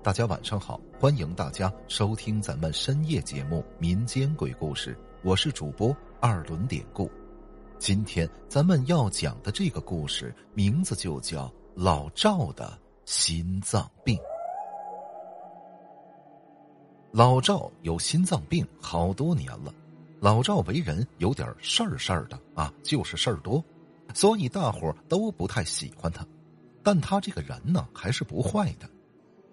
大家晚上好，欢迎大家收听咱们深夜节目《民间鬼故事》，我是主播二轮典故。今天咱们要讲的这个故事名字就叫老赵的心脏病。老赵有心脏病好多年了，老赵为人有点事儿事儿的啊，就是事儿多，所以大伙都不太喜欢他。但他这个人呢，还是不坏的。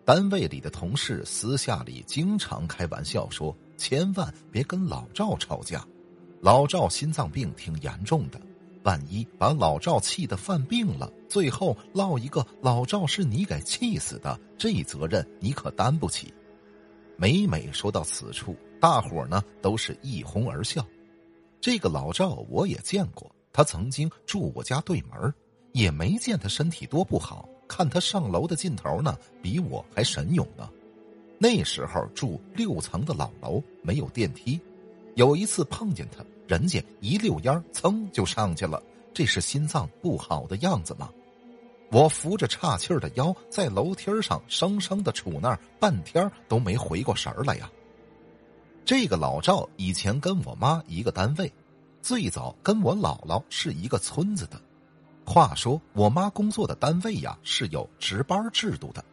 单位里的同事私下里经常开玩笑说：“千万别跟老赵吵架，老赵心脏病挺严重的，万一把老赵气得犯病了，最后落一个老赵是你给气死的，这责任你可担不起。”每每说到此处，大伙呢都是一哄而笑。这个老赵我也见过，他曾经住我家对门也没见他身体多不好，看他上楼的劲头呢，比我还神勇呢。那时候住六层的老楼，没有电梯。有一次碰见他，人家一溜烟噌就上去了，这是心脏不好的样子吗？我扶着岔气儿的腰，在楼梯上生生的杵那儿半天都没回过神儿来呀。这个老赵以前跟我妈一个单位，最早跟我姥姥是一个村子的。话说，我妈工作的单位呀是有值班制度的，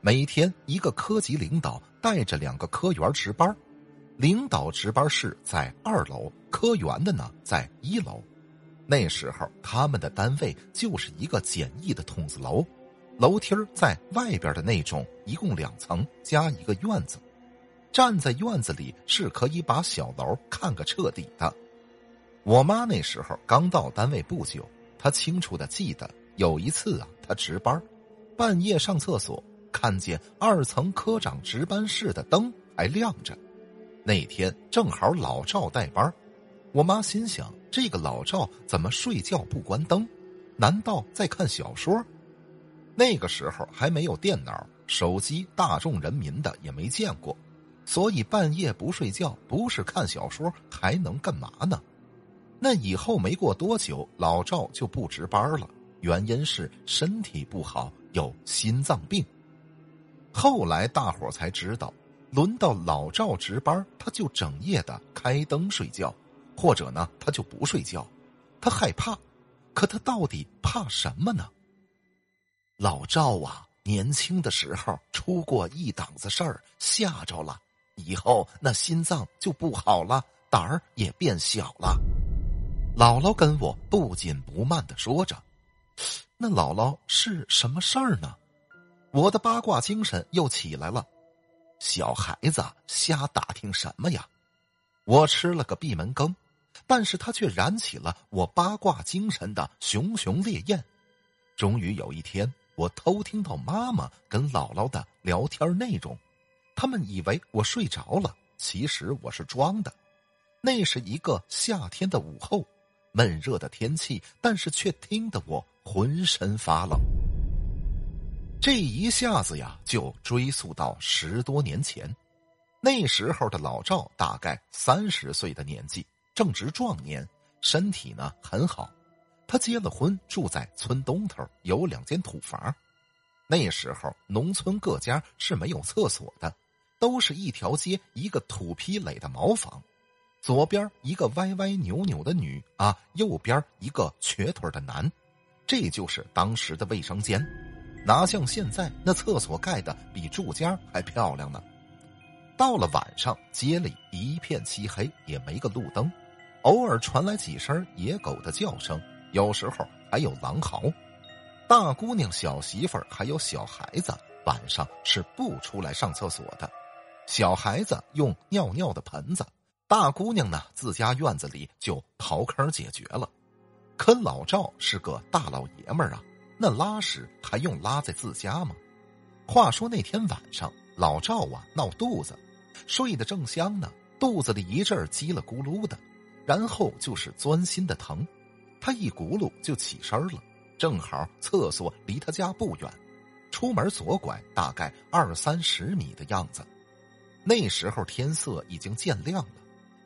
每天一个科级领导带着两个科员值班，领导值班室在二楼，科员的呢在一楼。那时候他们的单位就是一个简易的筒子楼，楼梯在外边的那种，一共两层加一个院子，站在院子里是可以把小楼看个彻底的。我妈那时候刚到单位不久。他清楚的记得有一次啊，他值班，半夜上厕所，看见二层科长值班室的灯还亮着。那天正好老赵带班，我妈心想：这个老赵怎么睡觉不关灯？难道在看小说？那个时候还没有电脑、手机，大众人民的也没见过，所以半夜不睡觉，不是看小说还能干嘛呢？那以后没过多久，老赵就不值班了，原因是身体不好，有心脏病。后来大伙才知道，轮到老赵值班，他就整夜的开灯睡觉，或者呢，他就不睡觉，他害怕。可他到底怕什么呢？老赵啊，年轻的时候出过一档子事儿，吓着了，以后那心脏就不好了，胆儿也变小了。姥姥跟我不紧不慢的说着：“那姥姥是什么事儿呢？”我的八卦精神又起来了。小孩子瞎打听什么呀？我吃了个闭门羹，但是他却燃起了我八卦精神的熊熊烈焰。终于有一天，我偷听到妈妈跟姥姥的聊天内容，他们以为我睡着了，其实我是装的。那是一个夏天的午后。闷热的天气，但是却听得我浑身发冷。这一下子呀，就追溯到十多年前。那时候的老赵大概三十岁的年纪，正值壮年，身体呢很好。他结了婚，住在村东头，有两间土房。那时候农村各家是没有厕所的，都是一条街一个土坯垒的茅房。左边一个歪歪扭扭的女啊，右边一个瘸腿的男，这就是当时的卫生间，哪像现在那厕所盖的比住家还漂亮呢？到了晚上，街里一片漆黑，也没个路灯，偶尔传来几声野狗的叫声，有时候还有狼嚎。大姑娘、小媳妇儿还有小孩子，晚上是不出来上厕所的，小孩子用尿尿的盆子。大姑娘呢，自家院子里就刨坑解决了。可老赵是个大老爷们儿啊，那拉屎还用拉在自家吗？话说那天晚上，老赵啊闹肚子，睡得正香呢，肚子里一阵叽了咕噜的，然后就是钻心的疼，他一咕噜就起身了，正好厕所离他家不远，出门左拐大概二三十米的样子。那时候天色已经渐亮了。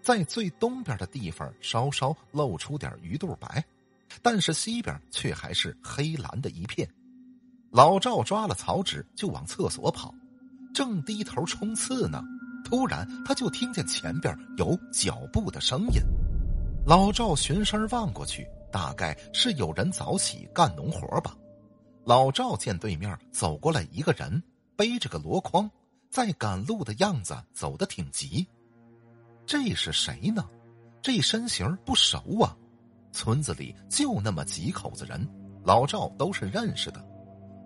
在最东边的地方，稍稍露出点鱼肚白，但是西边却还是黑蓝的一片。老赵抓了草纸就往厕所跑，正低头冲刺呢，突然他就听见前边有脚步的声音。老赵循声望过去，大概是有人早起干农活吧。老赵见对面走过来一个人，背着个箩筐，在赶路的样子走得挺急。这是谁呢？这身形不熟啊！村子里就那么几口子人，老赵都是认识的。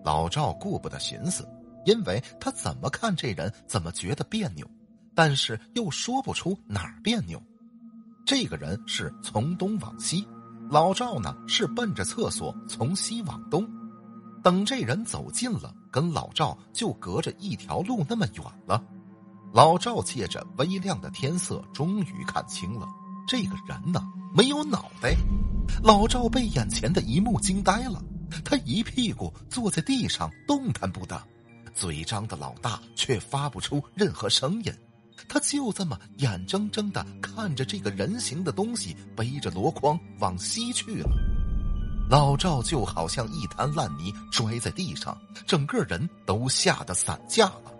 老赵顾不得寻思，因为他怎么看这人怎么觉得别扭，但是又说不出哪儿别扭。这个人是从东往西，老赵呢是奔着厕所从西往东。等这人走近了，跟老赵就隔着一条路那么远了。老赵借着微亮的天色，终于看清了这个人呢，没有脑袋。老赵被眼前的一幕惊呆了，他一屁股坐在地上，动弹不得，嘴张的老大，却发不出任何声音。他就这么眼睁睁的看着这个人形的东西背着箩筐往西去了。老赵就好像一滩烂泥摔在地上，整个人都吓得散架了。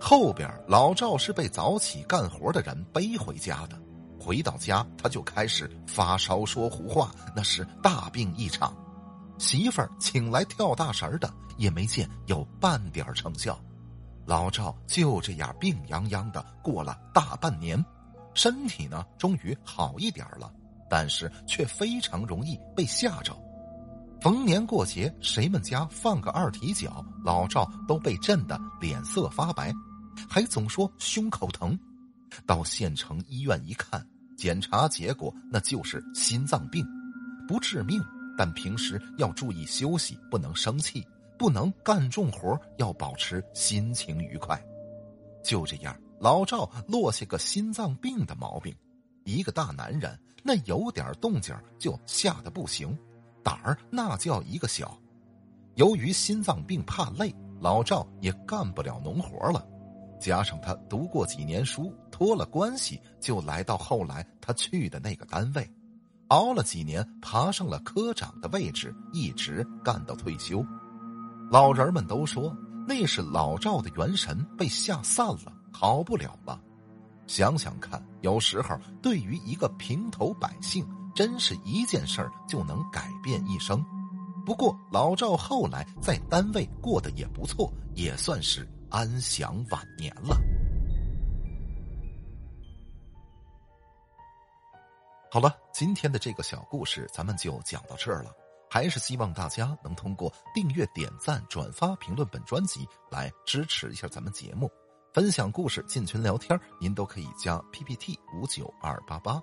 后边老赵是被早起干活的人背回家的，回到家他就开始发烧说胡话，那是大病一场。媳妇儿请来跳大神的，也没见有半点成效。老赵就这样病殃殃的过了大半年，身体呢终于好一点了。但是却非常容易被吓着，逢年过节，谁们家放个二踢脚，老赵都被震得脸色发白，还总说胸口疼。到县城医院一看，检查结果那就是心脏病，不致命，但平时要注意休息，不能生气，不能干重活，要保持心情愉快。就这样，老赵落下个心脏病的毛病。一个大男人，那有点动静就吓得不行，胆儿那叫一个小。由于心脏病怕累，老赵也干不了农活了。加上他读过几年书，托了关系，就来到后来他去的那个单位，熬了几年，爬上了科长的位置，一直干到退休。老人们都说那是老赵的元神被吓散了，好不了了。想想看，有时候对于一个平头百姓，真是一件事儿就能改变一生。不过老赵后来在单位过得也不错，也算是安享晚年了。好了，今天的这个小故事咱们就讲到这儿了。还是希望大家能通过订阅、点赞、转发、评论本专辑来支持一下咱们节目。分享故事、进群聊天，您都可以加 PPT 五九二八八。